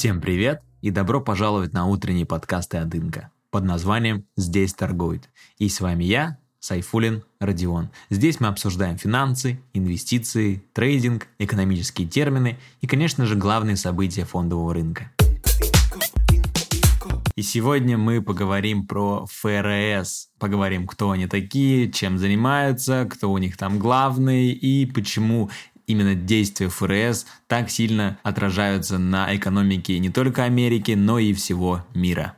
Всем привет и добро пожаловать на утренние подкасты от Инка под названием «Здесь торгуют». И с вами я, Сайфулин Родион. Здесь мы обсуждаем финансы, инвестиции, трейдинг, экономические термины и, конечно же, главные события фондового рынка. И сегодня мы поговорим про ФРС. Поговорим, кто они такие, чем занимаются, кто у них там главный и почему именно действия ФРС так сильно отражаются на экономике не только Америки, но и всего мира.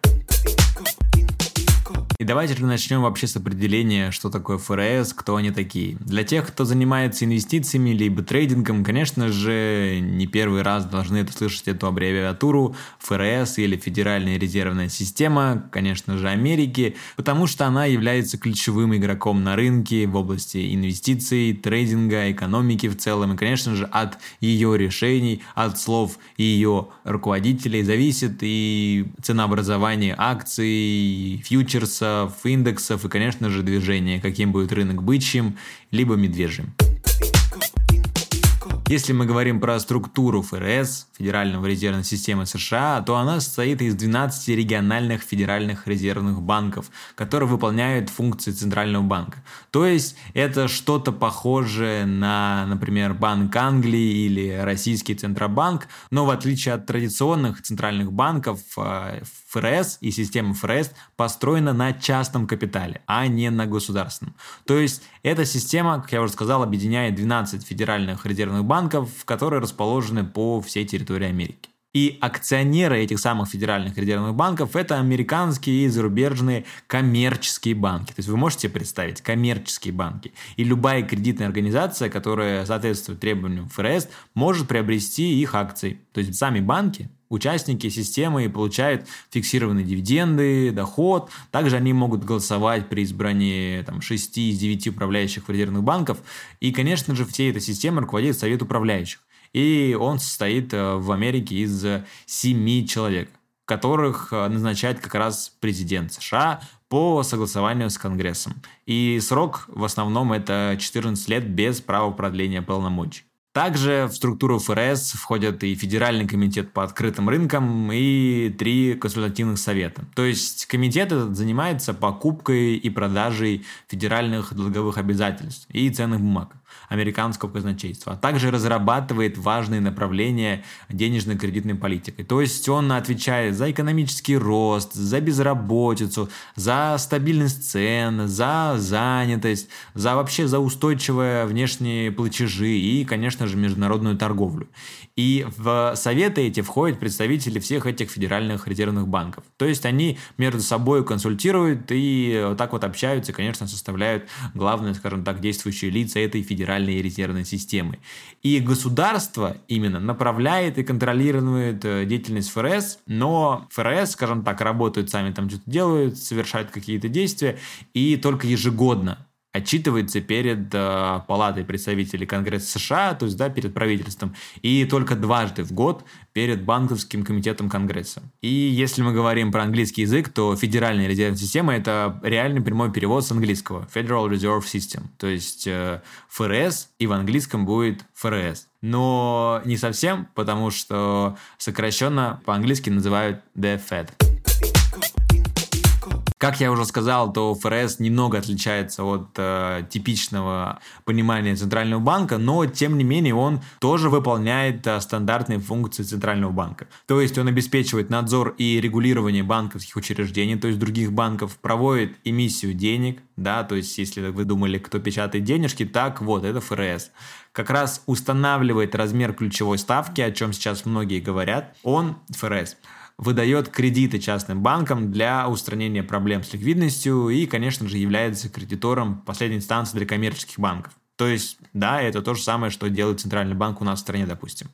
И давайте же начнем вообще с определения, что такое ФРС, кто они такие. Для тех, кто занимается инвестициями либо трейдингом, конечно же, не первый раз должны это слышать эту аббревиатуру ФРС или Федеральная резервная система, конечно же, Америки, потому что она является ключевым игроком на рынке в области инвестиций, трейдинга, экономики в целом. И, конечно же, от ее решений, от слов ее руководителей зависит и ценообразование акций, фьючерса, индексов и, конечно же, движение, каким будет рынок бычьим, либо медвежьим. Если мы говорим про структуру ФРС, Федерального резервной системы США, то она состоит из 12 региональных федеральных резервных банков, которые выполняют функции Центрального банка. То есть это что-то похожее на, например, Банк Англии или Российский Центробанк, но в отличие от традиционных центральных банков, э, ФРС и система ФРС построена на частном капитале, а не на государственном. То есть эта система, как я уже сказал, объединяет 12 федеральных резервных банков, которые расположены по всей территории Америки. И акционеры этих самых федеральных резервных банков – это американские и зарубежные коммерческие банки. То есть вы можете представить коммерческие банки. И любая кредитная организация, которая соответствует требованиям ФРС, может приобрести их акции. То есть сами банки участники системы получают фиксированные дивиденды, доход. Также они могут голосовать при избрании там, 6 из 9 управляющих резервных банков. И, конечно же, всей этой системой руководит совет управляющих. И он состоит э, в Америке из семи человек, которых э, назначает как раз президент США по согласованию с Конгрессом. И срок в основном это 14 лет без права продления полномочий. Также в структуру ФРС входят и Федеральный комитет по открытым рынкам и три консультативных совета. То есть комитет этот занимается покупкой и продажей федеральных долговых обязательств и ценных бумаг американского казначейства, а также разрабатывает важные направления денежно-кредитной политики. То есть он отвечает за экономический рост, за безработицу, за стабильность цен, за занятость, за вообще за устойчивые внешние платежи и, конечно же, международную торговлю. И в советы эти входят представители всех этих федеральных резервных банков. То есть они между собой консультируют и так вот общаются, конечно, составляют главные, скажем так, действующие лица этой федеральной резервной системы. И государство именно направляет и контролирует э, деятельность ФРС, но ФРС, скажем так, работают сами там что-то делают, совершают какие-то действия, и только ежегодно отчитывается перед э, Палатой представителей Конгресса США, то есть да, перед правительством, и только дважды в год перед Банковским комитетом Конгресса. И если мы говорим про английский язык, то Федеральная резервная система – это реальный прямой перевод с английского – Federal Reserve System, то есть э, ФРС, и в английском будет ФРС. Но не совсем, потому что сокращенно по-английски называют The Fed. Как я уже сказал, то ФРС немного отличается от э, типичного понимания Центрального банка, но тем не менее он тоже выполняет э, стандартные функции Центрального банка. То есть он обеспечивает надзор и регулирование банковских учреждений, то есть других банков, проводит эмиссию денег, да, то есть если вы думали, кто печатает денежки, так вот, это ФРС как раз устанавливает размер ключевой ставки, о чем сейчас многие говорят, он, ФРС, выдает кредиты частным банкам для устранения проблем с ликвидностью и, конечно же, является кредитором последней инстанции для коммерческих банков. То есть, да, это то же самое, что делает Центральный банк у нас в стране, допустим.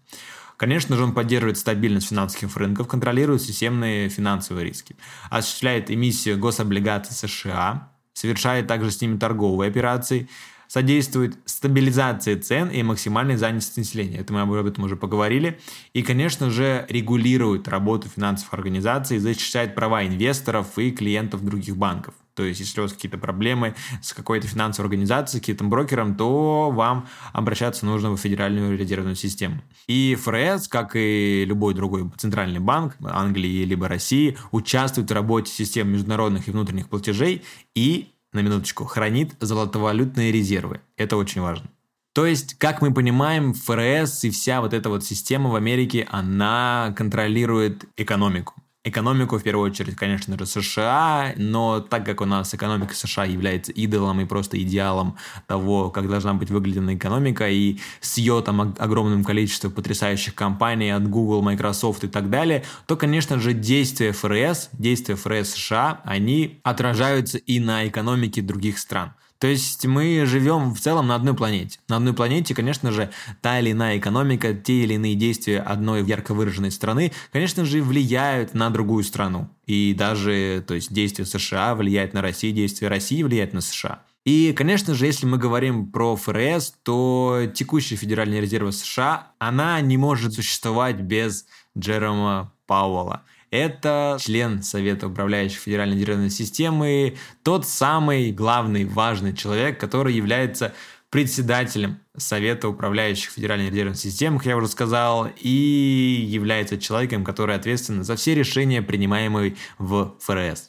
Конечно же, он поддерживает стабильность финансовых рынков, контролирует системные финансовые риски, осуществляет эмиссию гособлигаций США, совершает также с ними торговые операции, содействует стабилизации цен и максимальной занятости населения. Это мы об этом уже поговорили. И, конечно же, регулирует работу финансовых организаций, защищает права инвесторов и клиентов других банков. То есть, если у вас какие-то проблемы с какой-то финансовой организацией, каким-то брокером, то вам обращаться нужно в Федеральную резервную систему. И ФРС, как и любой другой центральный банк Англии либо России, участвует в работе систем международных и внутренних платежей и, на минуточку, хранит золотовалютные резервы. Это очень важно. То есть, как мы понимаем, ФРС и вся вот эта вот система в Америке, она контролирует экономику экономику, в первую очередь, конечно же, США, но так как у нас экономика США является идолом и просто идеалом того, как должна быть выглядена экономика, и с ее там огромным количеством потрясающих компаний от Google, Microsoft и так далее, то, конечно же, действия ФРС, действия ФРС США, они отражаются и на экономике других стран. То есть мы живем в целом на одной планете. На одной планете, конечно же, та или иная экономика, те или иные действия одной ярко выраженной страны, конечно же, влияют на другую страну. И даже, то есть, действия США влияют на Россию, действия России влияют на США. И, конечно же, если мы говорим про ФРС, то текущая Федеральная резерва США, она не может существовать без Джерома Пауэлла. Это член Совета управляющих Федеральной резервной системы, тот самый главный важный человек, который является председателем Совета управляющих Федеральной резервной системы, как я уже сказал, и является человеком, который ответственен за все решения, принимаемые в ФРС.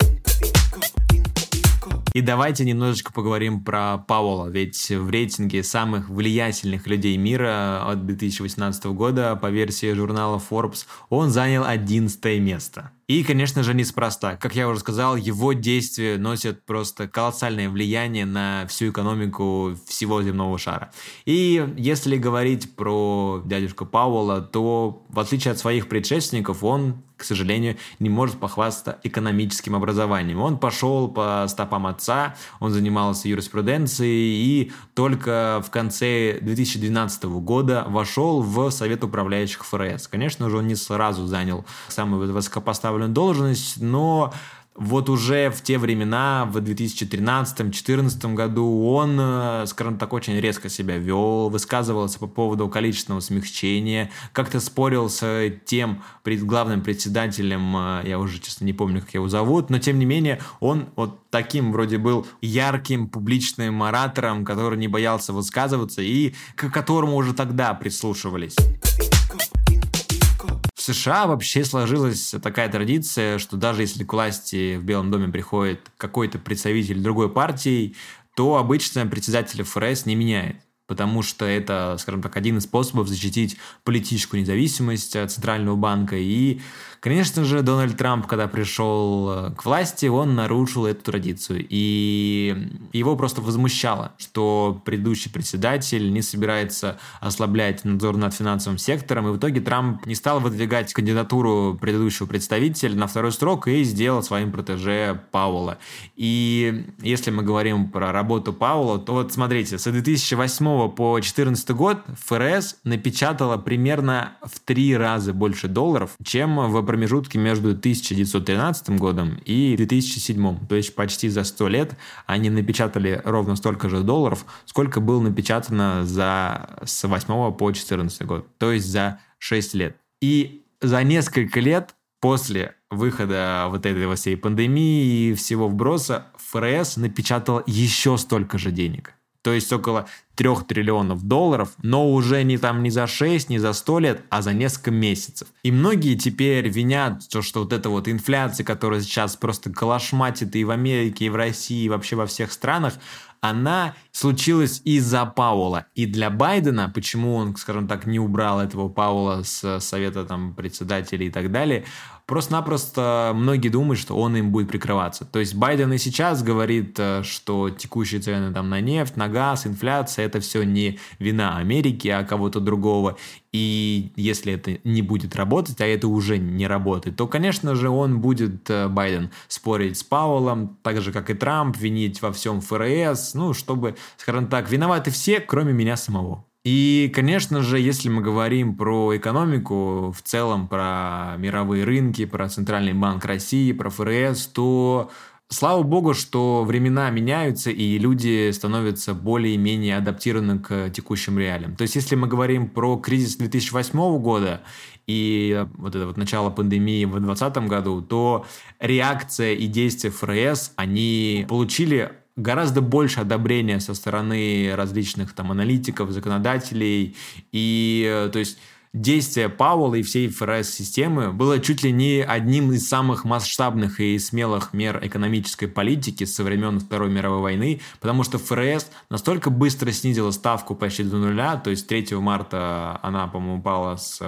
И давайте немножечко поговорим про Пауэлла, ведь в рейтинге самых влиятельных людей мира от 2018 года по версии журнала Forbes он занял 11 место. И, конечно же, неспроста. Как я уже сказал, его действия носят просто колоссальное влияние на всю экономику всего земного шара. И если говорить про дядюшку Пауэлла, то в отличие от своих предшественников, он к сожалению, не может похвастаться экономическим образованием. Он пошел по стопам отца, он занимался юриспруденцией и только в конце 2012 года вошел в Совет управляющих ФРС. Конечно же, он не сразу занял самую высокопоставленную поставленную должность, но вот уже в те времена, в 2013-2014 году, он, э, скажем так, очень резко себя вел, высказывался по поводу количественного смягчения, как-то спорил с тем пред главным председателем, э, я уже, честно, не помню, как его зовут, но тем не менее он вот таким вроде был ярким публичным оратором, который не боялся высказываться и к которому уже тогда прислушивались. США вообще сложилась такая традиция, что даже если к власти в Белом доме приходит какой-то представитель другой партии, то обычно председатель ФРС не меняет потому что это, скажем так, один из способов защитить политическую независимость Центрального банка и Конечно же, Дональд Трамп, когда пришел э, к власти, он нарушил эту традицию. И его просто возмущало, что предыдущий председатель не собирается ослаблять надзор над финансовым сектором. И в итоге Трамп не стал выдвигать кандидатуру предыдущего представителя на второй срок и сделал своим протеже Пауэлла. И если мы говорим про работу Пауэлла, то вот смотрите, с 2008 по 2014 год ФРС напечатала примерно в три раза больше долларов, чем в промежутке между 1913 годом и 2007. То есть почти за 100 лет они напечатали ровно столько же долларов, сколько было напечатано за, с 8 по 14 год. То есть за 6 лет. И за несколько лет после выхода вот этой всей пандемии и всего вброса ФРС напечатал еще столько же денег то есть около 3 триллионов долларов, но уже не там не за 6, не за 100 лет, а за несколько месяцев. И многие теперь винят то, что вот эта вот инфляция, которая сейчас просто калашматит и в Америке, и в России, и вообще во всех странах, она случилась из-за Пауэлла. И для Байдена, почему он, скажем так, не убрал этого Пауэлла с совета там председателей и так далее, Просто-напросто многие думают, что он им будет прикрываться. То есть Байден и сейчас говорит, э, что текущие цены там на нефть, на газ, инфляция, это все не вина Америки, а кого-то другого. И если это не будет работать, а это уже не работает, то, конечно же, он будет, э, Байден, спорить с Пауэллом, так же, как и Трамп, винить во всем ФРС, ну, чтобы, скажем так, виноваты все, кроме меня самого. И, конечно же, если мы говорим про экономику, в целом про мировые рынки, про Центральный банк России, про ФРС, то Слава богу, что времена меняются, и люди становятся более-менее адаптированы к текущим реалиям. То есть, если мы говорим про кризис 2008 года и вот это вот начало пандемии в 2020 году, то реакция и действия ФРС, они получили гораздо больше одобрения со стороны различных там аналитиков, законодателей, и то есть действие Пауэлла и всей ФРС-системы было чуть ли не одним из самых масштабных и смелых мер экономической политики со времен Второй мировой войны, потому что ФРС настолько быстро снизила ставку почти до нуля, то есть 3 марта она, по-моему, упала с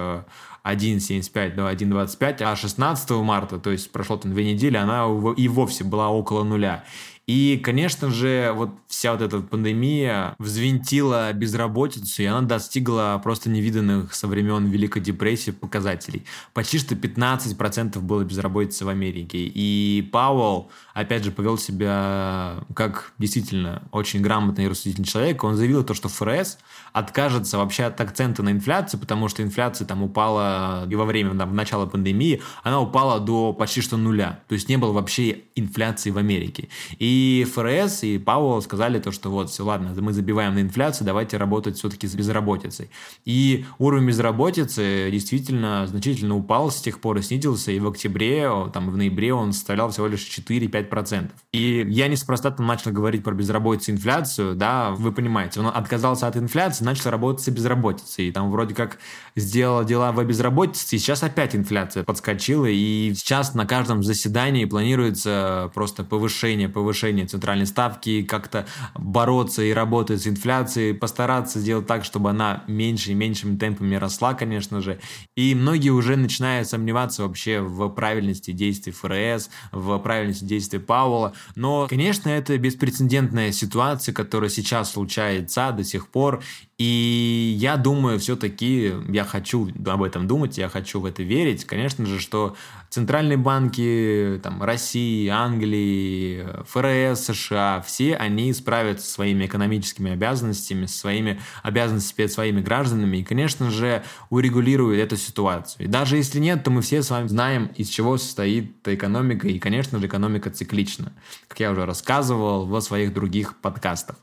1,75 до 1,25, а 16 марта, то есть прошло там две недели, она и вовсе была около нуля. И, конечно же, вот вся вот эта пандемия взвинтила безработицу, и она достигла просто невиданных со времен Великой депрессии показателей. Почти что 15% было безработицы в Америке. И Пауэлл, опять же, повел себя как действительно очень грамотный и рассудительный человек. Он заявил то, что ФРС откажется вообще от акцента на инфляцию, потому что инфляция там упала и во время, там, начала пандемии, она упала до почти что нуля. То есть не было вообще инфляции в Америке. И и ФРС, и Пауэлл сказали то, что вот, все, ладно, мы забиваем на инфляцию, давайте работать все-таки с безработицей. И уровень безработицы действительно значительно упал с тех пор и снизился, и в октябре, там, в ноябре он составлял всего лишь 4-5%. И я неспроста там начал говорить про безработицу и инфляцию, да, вы понимаете, он отказался от инфляции, начал работать с безработицей, и там вроде как сделал дела в безработице, и сейчас опять инфляция подскочила, и сейчас на каждом заседании планируется просто повышение, повышение повышение центральной ставки, как-то бороться и работать с инфляцией, постараться сделать так, чтобы она меньше и меньшими темпами росла, конечно же. И многие уже начинают сомневаться вообще в правильности действий ФРС, в правильности действий Пауэлла. Но, конечно, это беспрецедентная ситуация, которая сейчас случается до сих пор, и я думаю, все-таки, я хочу об этом думать, я хочу в это верить, конечно же, что центральные банки там, России, Англии, ФРС, США, все они справятся со своими экономическими обязанностями, со своими обязанностями перед своими гражданами и, конечно же, урегулируют эту ситуацию. И даже если нет, то мы все с вами знаем, из чего состоит экономика, и, конечно же, экономика циклична, как я уже рассказывал в своих других подкастах.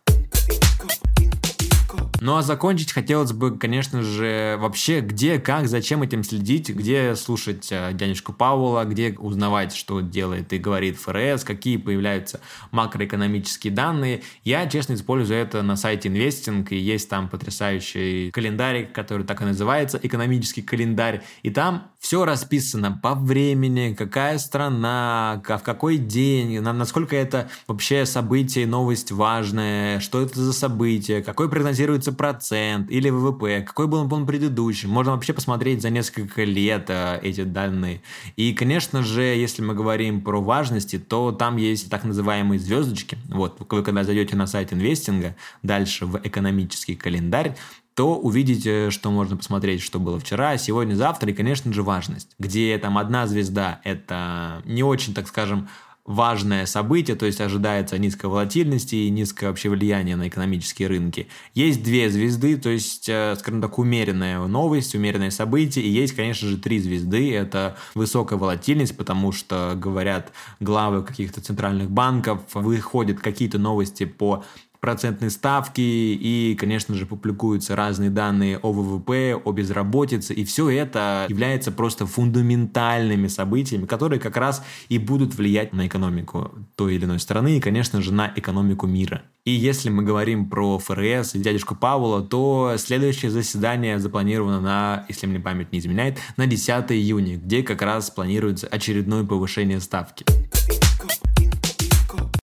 Ну а закончить хотелось бы, конечно же, вообще где, как, зачем этим следить, где слушать э, дядюшку Пауэлла, где узнавать, что делает и говорит ФРС, какие появляются макроэкономические данные. Я, честно, использую это на сайте Инвестинг, и есть там потрясающий календарь, который так и называется, экономический календарь, и там все расписано по времени, какая страна, в какой день, насколько это вообще событие, новость важная, что это за событие, какой прогнозируется процент или ВВП, какой был он предыдущий. Можно вообще посмотреть за несколько лет э, эти данные. И, конечно же, если мы говорим про важности, то там есть так называемые звездочки. Вот, вы когда зайдете на сайт инвестинга, дальше в экономический календарь, то увидите, что можно посмотреть, что было вчера, сегодня, завтра, и, конечно же, важность. Где там одна звезда – это не очень, так скажем, важное событие, то есть ожидается низкая волатильность и низкое вообще влияние на экономические рынки. Есть две звезды, то есть, э, скажем так, умеренная новость, умеренное событие, и есть, конечно же, три звезды. Это высокая волатильность, потому что, говорят главы каких-то центральных банков, выходят какие-то новости по процентные ставки и, конечно же, публикуются разные данные о ВВП, о безработице, и все это является просто фундаментальными событиями, которые как раз и будут влиять на экономику той или иной страны и, конечно же, на экономику мира. И если мы говорим про ФРС и дядюшку Павла, то следующее заседание запланировано на, если мне память не изменяет, на 10 июня, где как раз планируется очередное повышение ставки.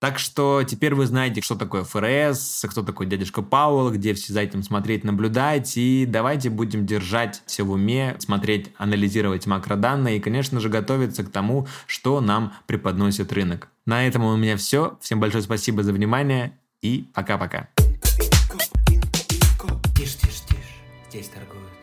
Так что теперь вы знаете, что такое ФРС, кто такой дядюшка Пауэлл, где все за этим смотреть, наблюдать. И давайте будем держать все в уме, смотреть, анализировать макроданные и, конечно же, готовиться к тому, что нам преподносит рынок. На этом у меня все. Всем большое спасибо за внимание и пока-пока. Тише, тише, тише. Здесь торгуют.